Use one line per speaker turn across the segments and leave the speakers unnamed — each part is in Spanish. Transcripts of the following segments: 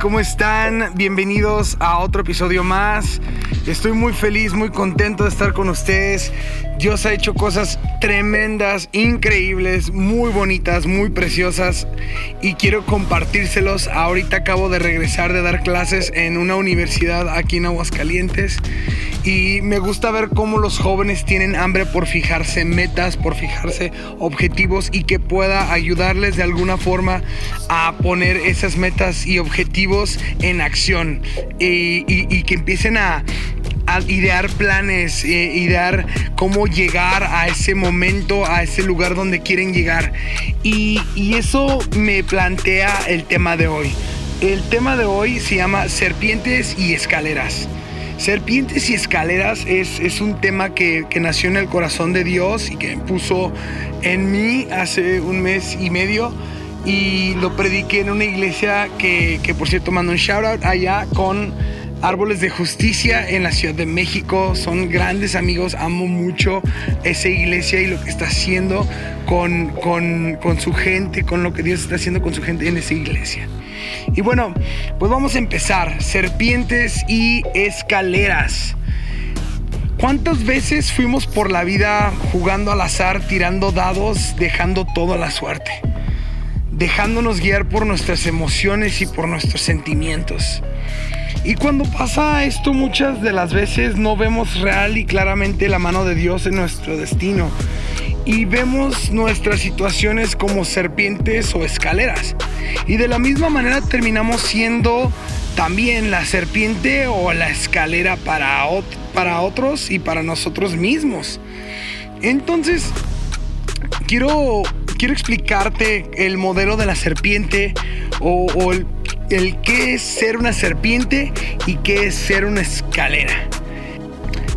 ¿cómo están? Bienvenidos a otro episodio más. Estoy muy feliz, muy contento de estar con ustedes. Dios ha hecho cosas tremendas, increíbles, muy bonitas, muy preciosas y quiero compartírselos. Ahorita acabo de regresar de dar clases en una universidad aquí en Aguascalientes y me gusta ver cómo los jóvenes tienen hambre por fijarse metas, por fijarse objetivos y que pueda ayudarles de alguna forma a poner esas metas y objetivos en acción y, que empiecen a a idear planes, eh, idear cómo llegar a ese momento, a ese lugar donde quieren llegar. Y, eso me plantea el tema de hoy. El tema de hoy se llama serpientes y escaleras. Serpientes y escaleras es, un tema que, nació en el corazón de Dios y que puso en mí hace un mes y medio y lo prediqué en una iglesia que, que por cierto mando un shout out allá con Árboles de Justicia en la Ciudad de México. Son grandes amigos, amo mucho esa iglesia y lo que está haciendo con, con, su gente, con lo que Dios está haciendo con su gente en esa iglesia. Y bueno, pues vamos a empezar. Serpientes y escaleras. ¿Cuántas veces fuimos por la vida jugando al azar, tirando dados, dejando todo a la suerte? Dejándonos guiar por nuestras emociones y por nuestros sentimientos. Y cuando pasa esto muchas de las veces no vemos real y claramente la mano de Dios en nuestro destino. Y vemos nuestras situaciones como serpientes o escaleras. Y de la misma manera terminamos siendo también la serpiente o la escalera para, para otros y para nosotros mismos. Entonces, quiero, quiero explicarte el modelo de la serpiente o, el el qué es ser una serpiente y qué es ser una escalera.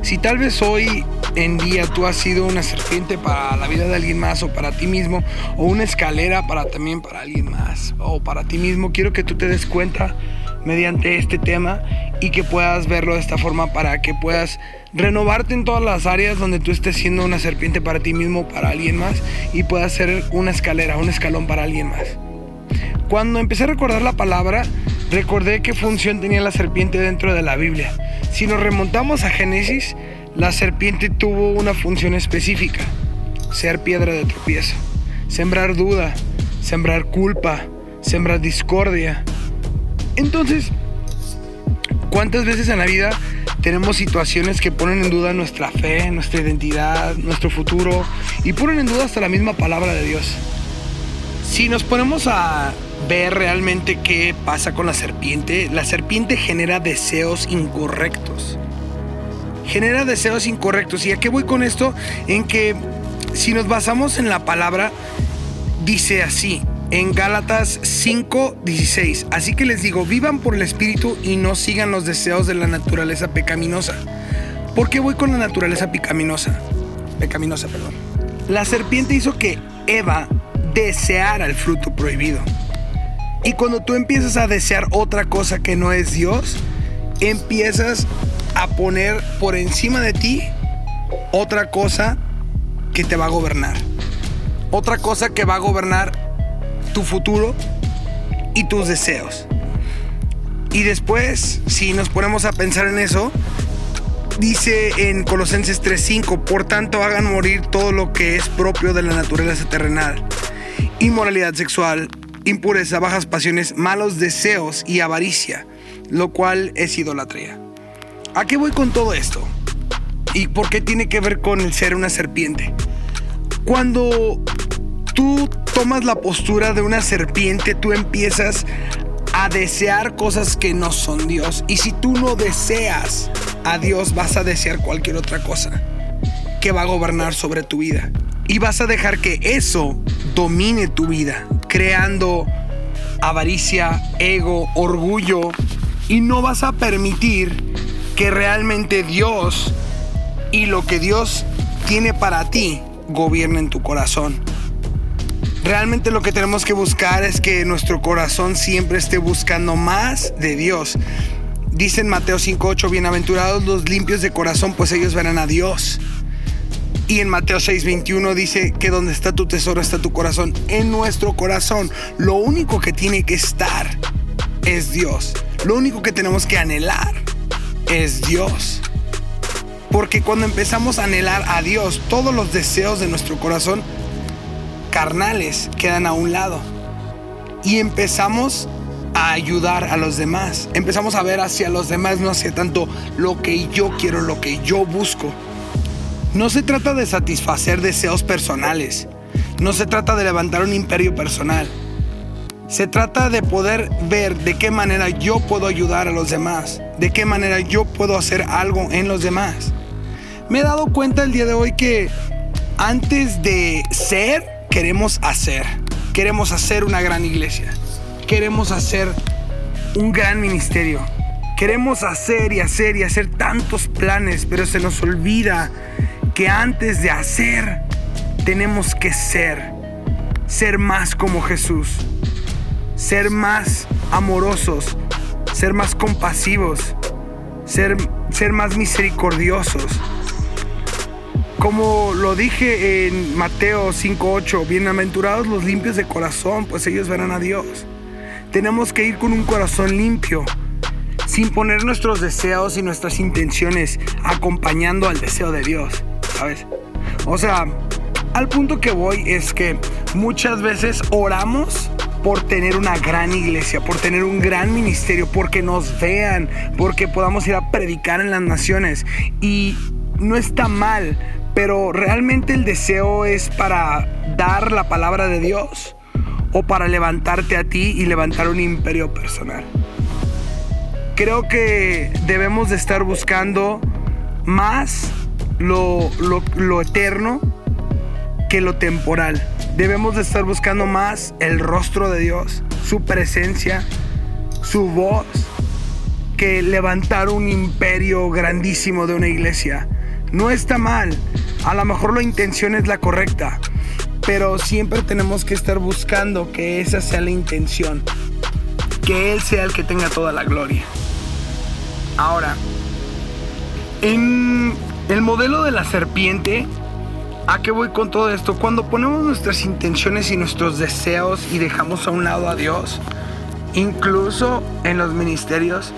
Si tal vez hoy en día tú has sido una serpiente para la vida de alguien más o para ti mismo, o una escalera para también para alguien más o para ti mismo, quiero que tú te des cuenta mediante este tema y que puedas verlo de esta forma para que puedas renovarte en todas las áreas donde tú estés siendo una serpiente para ti mismo, para alguien más y puedas ser una escalera, un escalón para alguien más. Cuando empecé a recordar la palabra, recordé qué función tenía la serpiente dentro de la Biblia. Si nos remontamos a Génesis, la serpiente tuvo una función específica, ser piedra de tropiezo, sembrar duda, sembrar culpa, sembrar discordia. Entonces, ¿cuántas veces en la vida tenemos situaciones que ponen en duda nuestra fe, nuestra identidad, nuestro futuro y ponen en duda hasta la misma palabra de Dios? Si nos ponemos a ver realmente qué pasa con la serpiente, la serpiente genera deseos incorrectos. Genera deseos incorrectos. ¿Y a qué voy con esto? En que si nos basamos en la palabra, dice así, en Gálatas 5:16. Así que les digo, vivan por el Espíritu y no sigan los deseos de la naturaleza pecaminosa. ¿Por qué voy con la naturaleza pecaminosa? Pecaminosa, perdón. La serpiente hizo que Eva desear al fruto prohibido. Y cuando tú empiezas a desear otra cosa que no es Dios, empiezas a poner por encima de ti otra cosa que te va a gobernar. Otra cosa que va a gobernar tu futuro y tus deseos. Y después, si nos ponemos a pensar en eso, dice en Colosenses 3:5, por tanto hagan morir todo lo que es propio de la naturaleza terrenal inmoralidad sexual, impureza, bajas pasiones, malos deseos y avaricia, lo cual es idolatría. ¿A qué voy con todo esto? ¿Y por qué tiene que ver con el ser una serpiente? Cuando tú tomas la postura de una serpiente, tú empiezas a desear cosas que no son Dios. Y si tú no deseas a Dios, vas a desear cualquier otra cosa que va a gobernar sobre tu vida. Y vas a dejar que eso domine tu vida, creando avaricia, ego, orgullo. Y no vas a permitir que realmente Dios y lo que Dios tiene para ti gobiernen tu corazón. Realmente lo que tenemos que buscar es que nuestro corazón siempre esté buscando más de Dios. Dice en Mateo 5:8, bienaventurados los limpios de corazón, pues ellos verán a Dios. Y en Mateo 6:21 dice que donde está tu tesoro está tu corazón. En nuestro corazón, lo único que tiene que estar es Dios. Lo único que tenemos que anhelar es Dios. Porque cuando empezamos a anhelar a Dios, todos los deseos de nuestro corazón carnales quedan a un lado. Y empezamos a ayudar a los demás. Empezamos a ver hacia los demás, no hacia tanto lo que yo quiero, lo que yo busco. No se trata de satisfacer deseos personales. No se trata de levantar un imperio personal. Se trata de poder ver de qué manera yo puedo ayudar a los demás, de qué manera yo puedo hacer algo en los demás. Me he dado cuenta el día de hoy que antes de ser, queremos hacer. Queremos hacer una gran iglesia. Queremos hacer un gran ministerio. Queremos hacer y hacer y hacer tantos planes, pero se nos olvida que antes de hacer tenemos que ser. Ser más como Jesús. Ser más amorosos. Ser más compasivos. Ser, ser más misericordiosos. Como lo dije en Mateo 5:8, bienaventurados los limpios de corazón, pues ellos verán a Dios. Tenemos que ir con un corazón limpio, sin poner nuestros deseos y nuestras intenciones acompañando al deseo de Dios, ¿sabes? O sea, al punto que voy es que muchas veces oramos por tener una gran iglesia, por tener un gran ministerio, porque nos vean, porque podamos ir a predicar en las naciones. Y no está mal, pero realmente el deseo es para dar la palabra de Dios o para levantarte a ti y levantar un imperio personal. Creo que debemos de estar buscando más lo, lo, eterno que lo temporal. Debemos de estar buscando más el rostro de Dios, su presencia, su voz, que levantar un imperio grandísimo de una iglesia. No está mal, a lo mejor la intención es la correcta, pero siempre tenemos que estar buscando que esa sea la intención, que Él sea el que tenga toda la gloria. Ahora, en el modelo de la serpiente, ¿a qué voy con todo esto? Cuando ponemos nuestras intenciones y nuestros deseos y dejamos a un lado a Dios, incluso en los ministerios,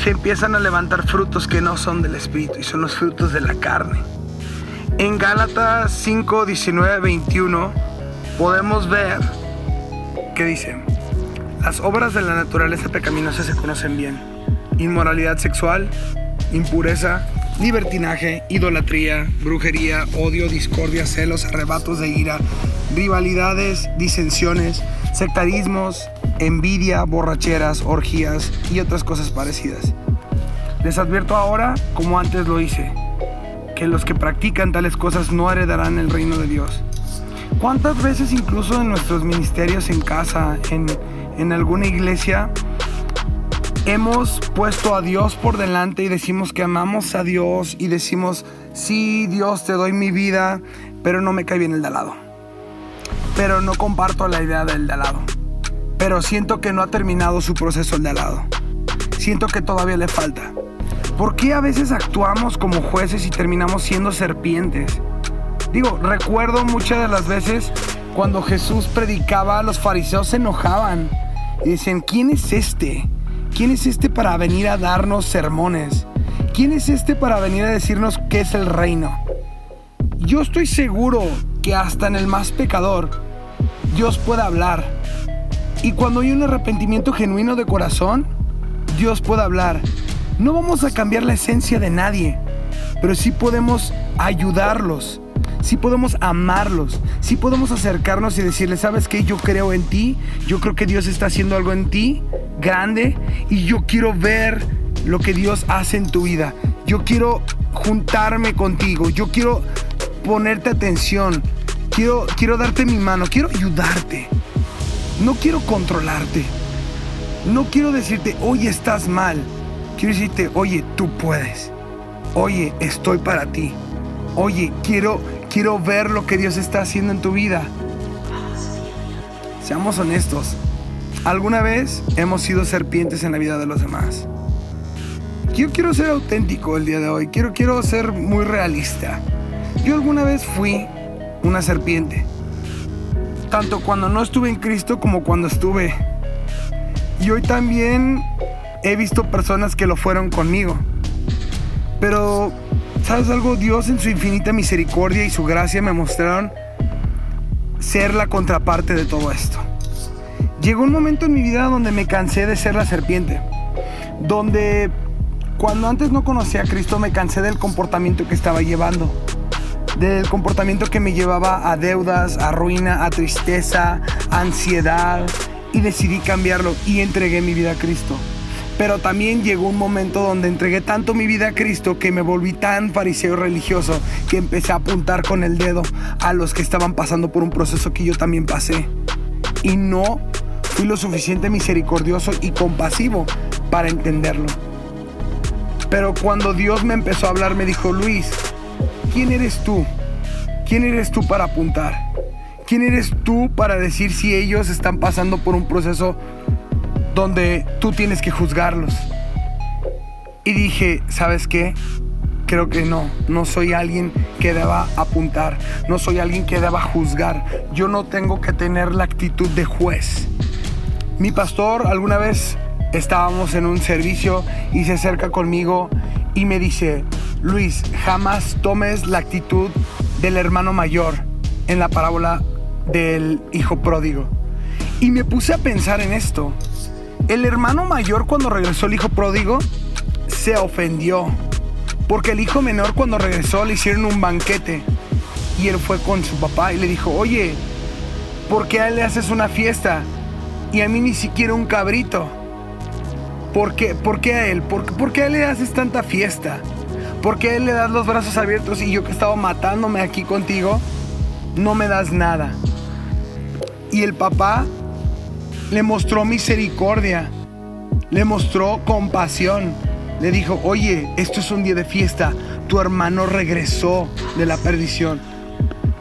se empiezan a levantar frutos que no son del Espíritu y son los frutos de la carne. En Gálatas 5, 19, 21 podemos ver que dice, las obras de la naturaleza pecaminosa se conocen bien. Inmoralidad sexual, impureza, libertinaje, idolatría, brujería, odio, discordia, celos, arrebatos de ira, rivalidades, disensiones, sectarismos, envidia, borracheras, orgías y otras cosas parecidas. Les advierto ahora, como antes lo hice, que los que practican tales cosas no heredarán el reino de Dios. ¿Cuántas veces incluso en nuestros ministerios en casa, en, en alguna iglesia, hemos puesto a Dios por delante y decimos que amamos a Dios y decimos, sí, Dios, te doy mi vida, pero no me cae bien el de al. Pero no comparto la idea del de al. Pero siento que no ha terminado su proceso el de al. Siento que todavía le falta. ¿Por qué a veces actuamos como jueces y terminamos siendo serpientes? Digo, recuerdo muchas de las veces cuando Jesús predicaba, los fariseos se enojaban y decían, ¿quién es este? ¿Quién es este para venir a darnos sermones? ¿Quién es este para venir a decirnos qué es el reino? Yo estoy seguro que hasta en el más pecador Dios puede hablar. Y cuando hay un arrepentimiento genuino de corazón, Dios puede hablar. No vamos a cambiar la esencia de nadie, pero sí podemos ayudarlos, sí podemos amarlos, sí podemos acercarnos y decirles, ¿sabes qué? Yo creo en ti, yo creo que Dios está haciendo algo en ti grande y yo quiero ver lo que Dios hace en tu vida. Yo quiero juntarme contigo, yo quiero ponerte atención, quiero, quiero darte mi mano, quiero ayudarte. No quiero controlarte. No quiero decirte, hoy estás mal. Quiero decirte, oye, tú puedes. Oye, estoy para ti. Oye, quiero, quiero ver lo que Dios está haciendo en tu vida. Seamos honestos. ¿Alguna vez hemos sido serpientes en la vida de los demás? Yo quiero ser auténtico el día de hoy. Quiero, quiero ser muy realista. Yo alguna vez fui una serpiente. Tanto cuando no estuve en Cristo como cuando estuve Y hoy también he visto personas que lo fueron conmigo. Pero, ¿sabes algo? Dios en su infinita misericordia y su gracia me mostraron ser la contraparte de todo esto. Llegó un momento en mi vida donde me cansé de ser la serpiente. Donde cuando antes no conocía a Cristo me cansé del comportamiento que estaba llevando. Del comportamiento que me llevaba a deudas, a ruina, a tristeza, a ansiedad. Y decidí cambiarlo y entregué mi vida a Cristo. Pero también llegó un momento donde entregué tanto mi vida a Cristo que me volví tan fariseo religioso que empecé a apuntar con el dedo a los que estaban pasando por un proceso que yo también pasé. Y no fui lo suficiente misericordioso y compasivo para entenderlo. Pero cuando Dios me empezó a hablar me dijo, Luis, ¿quién eres tú? ¿Quién eres tú para apuntar? ¿Quién eres tú para decir si ellos están pasando por un proceso donde tú tienes que juzgarlos. Y dije, ¿sabes qué? Creo que no, no soy alguien que deba apuntar, no soy alguien que deba juzgar, yo no tengo que tener la actitud de juez. Mi pastor alguna vez estábamos en un servicio y se acerca conmigo y me dice, Luis, jamás tomes la actitud del hermano mayor en la parábola del hijo pródigo. Y me puse a pensar en esto. El hermano mayor cuando regresó el hijo pródigo se ofendió. Porque el hijo menor cuando regresó le hicieron un banquete. Y él fue con su papá y le dijo, oye, ¿por qué a él le haces una fiesta? Y a mí ni siquiera un cabrito. ¿Por qué, ¿Por qué a él? ¿Por, ¿Por qué a él le haces tanta fiesta? ¿Por qué a él le das los brazos abiertos y yo que estaba matándome aquí contigo, no me das nada? Y el papá le mostró misericordia, le mostró compasión. Le dijo, oye, esto es un día de fiesta, tu hermano regresó de la perdición.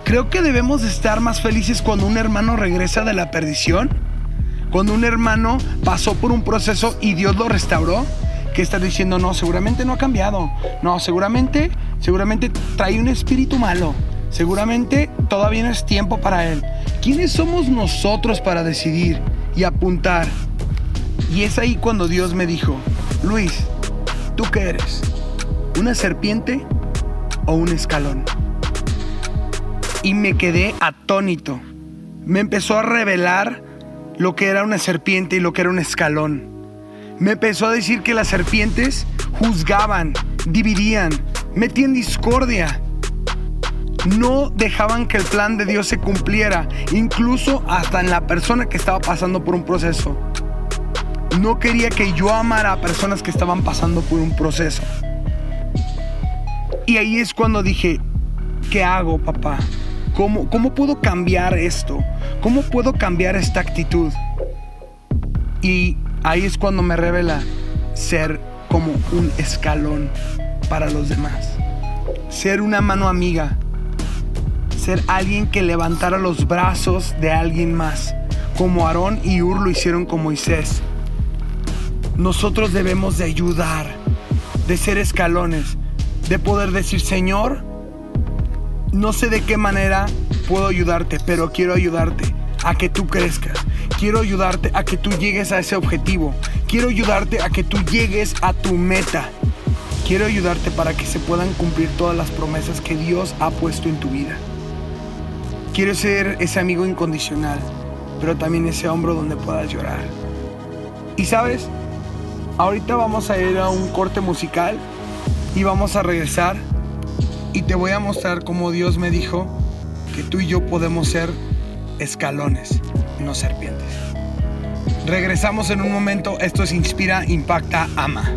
Creo que debemos estar más felices cuando un hermano regresa de la perdición, cuando un hermano pasó por un proceso y Dios lo restauró, que está diciendo, no, seguramente no ha cambiado, no, seguramente, seguramente trae un espíritu malo, seguramente todavía no es tiempo para él. ¿Quiénes somos nosotros para decidir? Y apuntar. Y es ahí cuando Dios me dijo, Luis, ¿tú qué eres? ¿Una serpiente o un escalón? Y me quedé atónito. Me empezó a revelar lo que era una serpiente y lo que era un escalón. Me empezó a decir que las serpientes juzgaban, dividían, metían discordia, no dejaban que el plan de Dios se cumpliera, incluso hasta en la persona que estaba pasando por un proceso. No quería que yo amara a personas que estaban pasando por un proceso. Y ahí es cuando dije, ¿qué hago, papá? ¿Cómo, ¿Cómo puedo cambiar esto? ¿Cómo puedo cambiar esta actitud? Y ahí es cuando me revela ser como un escalón para los demás. Ser una mano amiga, ser alguien que levantara los brazos de alguien más, como Aarón y Ur lo hicieron con Moisés. Nosotros debemos de ayudar, de ser escalones, de poder decir, Señor, no sé de qué manera puedo ayudarte, pero quiero ayudarte a que tú crezcas. Quiero ayudarte a que tú llegues a ese objetivo. Quiero ayudarte a que tú llegues a tu meta. Quiero ayudarte para que se puedan cumplir todas las promesas que Dios ha puesto en tu vida. Quiero ser ese amigo incondicional, pero también ese hombro donde puedas llorar. Y sabes, ahorita vamos a ir a un corte musical y vamos a regresar y te voy a mostrar cómo Dios me dijo que tú y yo podemos ser escalones, no serpientes. Regresamos en un momento, esto es Inspira, Impacta, Ama.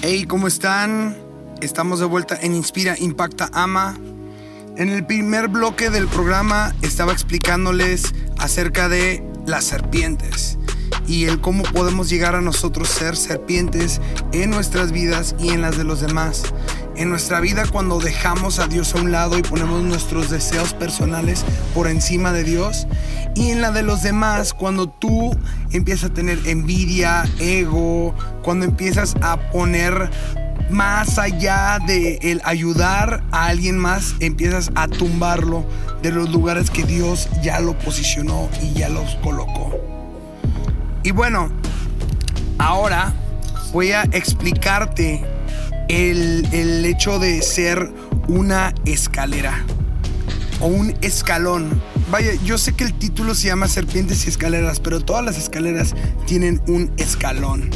Hey, ¿cómo están? Estamos de vuelta en Inspira, Impacta, Ama. En el primer bloque del programa estaba explicándoles acerca de las serpientes y el cómo podemos llegar a nosotros ser serpientes en nuestras vidas y en las de los demás. En nuestra vida cuando dejamos a Dios a un lado y ponemos nuestros deseos personales por encima de Dios. Y en la de los demás cuando tú empiezas a tener envidia, ego, cuando empiezas a poner más allá de el ayudar a alguien más, empiezas a tumbarlo de los lugares que Dios ya lo posicionó y ya los colocó. Y bueno, ahora voy a explicarte el, el hecho de ser una escalera o un escalón. Vaya, yo sé que el título se llama Serpientes y Escaleras, pero todas las escaleras tienen un escalón.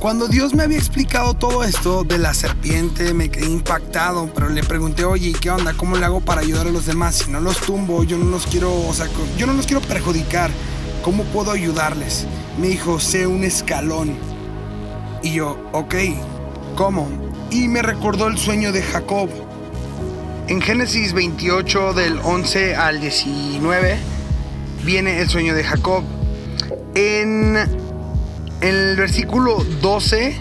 Cuando Dios me había explicado todo esto de la serpiente, me quedé impactado, pero le pregunté, oye, ¿qué onda? ¿Cómo le hago para ayudar a los demás? Si no los tumbo, yo no los quiero, o sea, yo no los quiero perjudicar. ¿Cómo puedo ayudarles? Me dijo, sé un escalón. Y yo, ok, Y me recordó el sueño de Jacob. En Génesis 28 del 11 al 19 viene el sueño de Jacob. En en el versículo 12,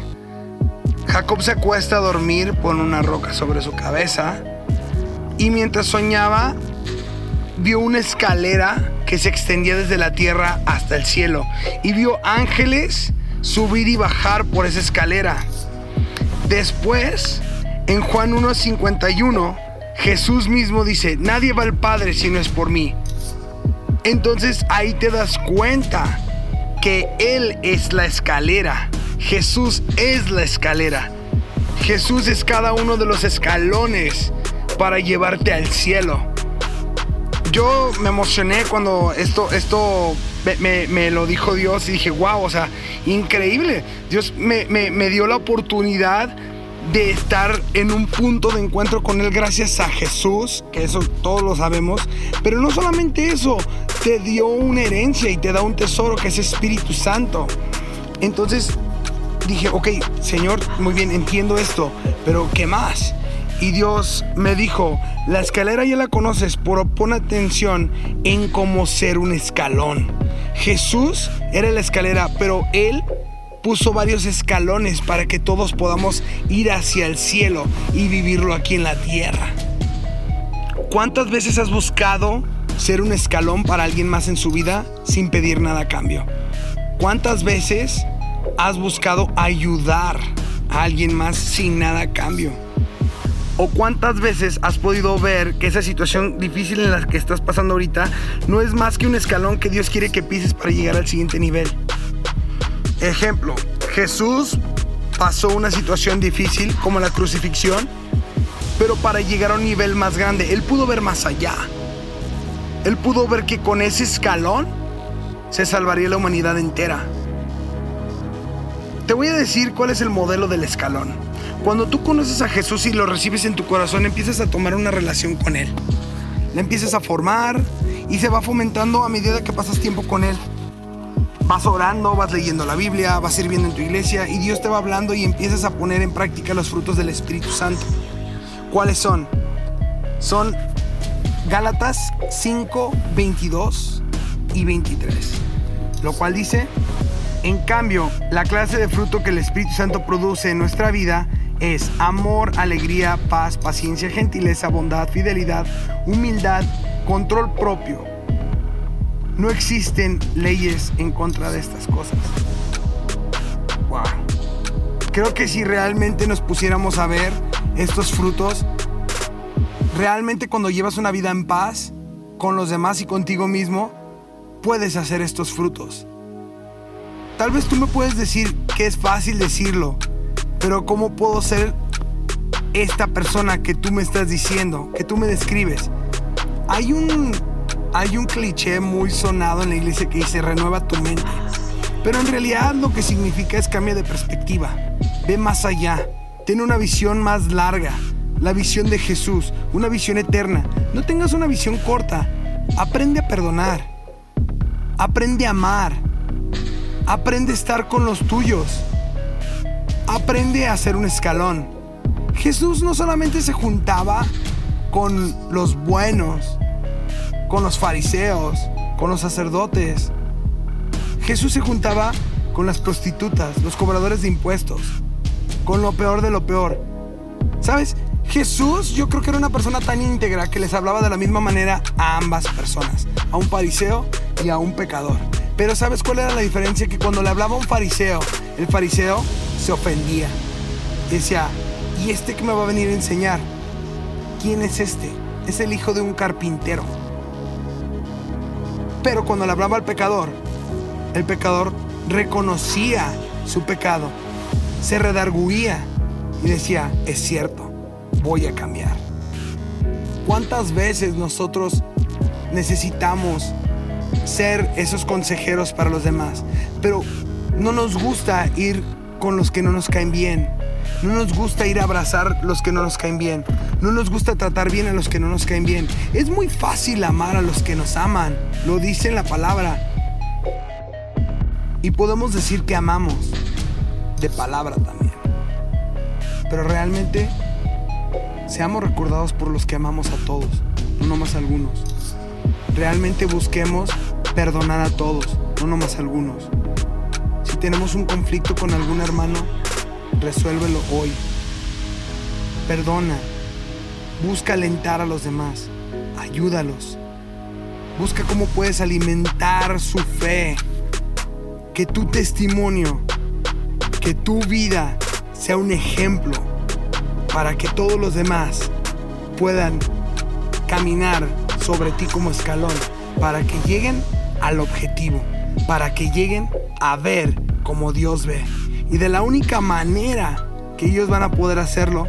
Jacob se acuesta a dormir, pone una roca sobre su cabeza y mientras soñaba, vio una escalera que se extendía desde la tierra hasta el cielo y vio ángeles subir y bajar por esa escalera. Después, en Juan 1.51, Jesús mismo dice, nadie va al Padre si no es por mí. Entonces ahí te das cuenta que Él es la escalera. Jesús es la escalera. Jesús es cada uno de los escalones para llevarte al cielo. Yo me emocioné cuando esto, esto me, lo dijo Dios y dije, wow, o sea, increíble. Dios me, me dio la oportunidad de estar en un punto de encuentro con Él gracias a Jesús, que eso todos lo sabemos, pero no solamente eso, te dio una herencia y te da un tesoro que es Espíritu Santo. Entonces dije, ok, Señor, muy bien, entiendo esto, pero ¿qué más? Y Dios me dijo, la escalera ya la conoces, pero pon atención en cómo ser un escalón. Jesús era la escalera, pero Él puso varios escalones para que todos podamos ir hacia el cielo y vivirlo aquí en la tierra. ¿Cuántas veces has buscado ser un escalón para alguien más en su vida sin pedir nada a cambio? ¿Cuántas veces has buscado ayudar a alguien más sin nada a cambio? ¿O cuántas veces has podido ver que esa situación difícil en la que estás pasando ahorita no es más que un escalón que Dios quiere que pises para llegar al siguiente nivel? Ejemplo, Jesús pasó una situación difícil como la crucifixión, pero para llegar a un nivel más grande, Él pudo ver más allá. Él pudo ver que con ese escalón se salvaría la humanidad entera. Te voy a decir cuál es el modelo del escalón. Cuando tú conoces a Jesús y lo recibes en tu corazón, empiezas a tomar una relación con Él. La empiezas a formar y se va fomentando a medida que pasas tiempo con Él vas orando, vas leyendo la Biblia, vas sirviendo en tu iglesia y Dios te va hablando y empiezas a poner en práctica los frutos del Espíritu Santo. ¿Cuáles son? Son Gálatas 5, 22 y 23. Lo cual dice, en cambio, la clase de fruto que el Espíritu Santo produce en nuestra vida es amor, alegría, paz, paciencia, gentileza, bondad, fidelidad, humildad, control propio no existen leyes en contra de estas cosas. Wow. Creo que si realmente nos pusiéramos a ver estos frutos, realmente cuando llevas una vida en paz con los demás y contigo mismo, puedes hacer estos frutos. Tal vez tú me puedes decir que es fácil decirlo, pero ¿cómo puedo ser esta persona que tú me estás diciendo, que tú me describes? Hay un hay un cliché muy sonado en la iglesia que dice renueva tu mente. Pero en realidad lo que significa es cambia de perspectiva. Ve más allá. Ten una visión más larga. La visión de Jesús. Una visión eterna. No tengas una visión corta. Aprende a perdonar. Aprende a amar. Aprende a estar con los tuyos. Aprende a ser un escalón. Jesús no solamente se juntaba con los buenos, con los fariseos, con los sacerdotes. Jesús se juntaba con las prostitutas, los cobradores de impuestos, con lo peor de lo peor. ¿Sabes? Jesús yo creo que era una persona tan íntegra que les hablaba de la misma manera a ambas personas, a un fariseo y a un pecador. Pero ¿sabes cuál era la diferencia? Que cuando le hablaba a un fariseo, el fariseo se ofendía. Decía, ¿y este que me va a venir a enseñar? ¿Quién es este? Es el hijo de un carpintero. Pero cuando le hablaba al pecador, el pecador reconocía su pecado, se redarguía y decía, es cierto, voy a cambiar. ¿Cuántas veces nosotros necesitamos ser esos consejeros para los demás? Pero no nos gusta ir con los que no nos caen bien. No nos gusta ir a abrazar los que no nos caen bien. No nos gusta tratar bien a los que no nos caen bien. Es muy fácil amar a los que nos aman. Lo dice la palabra. Y podemos decir que amamos. De palabra también. Pero realmente seamos recordados por los que amamos a todos, no nomás a algunos. Realmente busquemos perdonar a todos, no nomás a algunos. Tenemos un conflicto con algún hermano, resuélvelo hoy. Perdona. Busca alentar a los demás. Ayúdalos. Busca cómo puedes alimentar su fe. Que tu testimonio, que tu vida sea un ejemplo para que todos los demás puedan caminar sobre ti como escalón, para que lleguen al objetivo, para que lleguen a ver como Dios ve. Y de la única manera que ellos van a poder hacerlo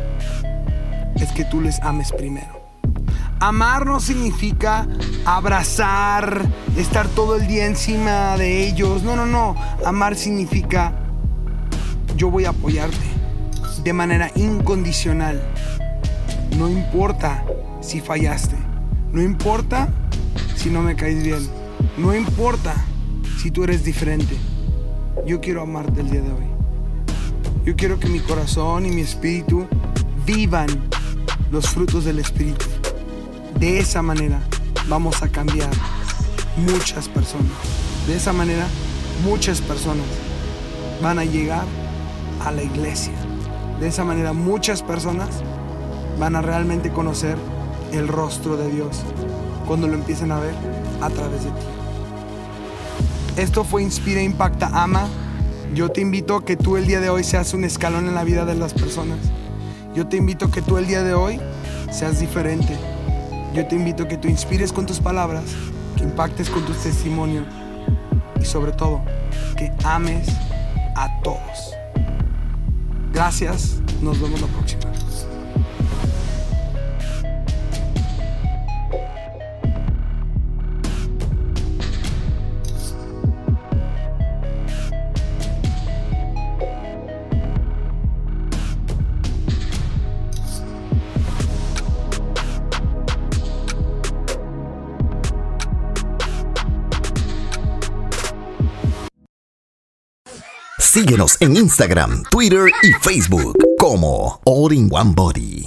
es que tú les ames primero. Amar no significa abrazar, estar todo el día encima de ellos. No, no, no. Amar significa yo voy a apoyarte de manera incondicional. No importa si fallaste. No importa si no me caes bien. No importa si tú eres diferente. Yo quiero amarte el día de hoy. Yo quiero que mi corazón y mi espíritu vivan los frutos del espíritu. De esa manera vamos a cambiar muchas personas. De esa manera muchas personas van a llegar a la iglesia. De esa manera muchas personas van a realmente conocer el rostro de Dios cuando lo empiecen a ver a través de ti. Esto fue Inspira, Impacta, Ama. Yo te invito a que tú el día de hoy seas un escalón en la vida de las personas. Yo te invito a que tú el día de hoy seas diferente. Yo te invito a que tú inspires con tus palabras, que impactes con tu testimonio y sobre todo que ames a todos. Gracias, nos vemos la próxima.
Síguenos en Instagram, Twitter y Facebook como All in One Body.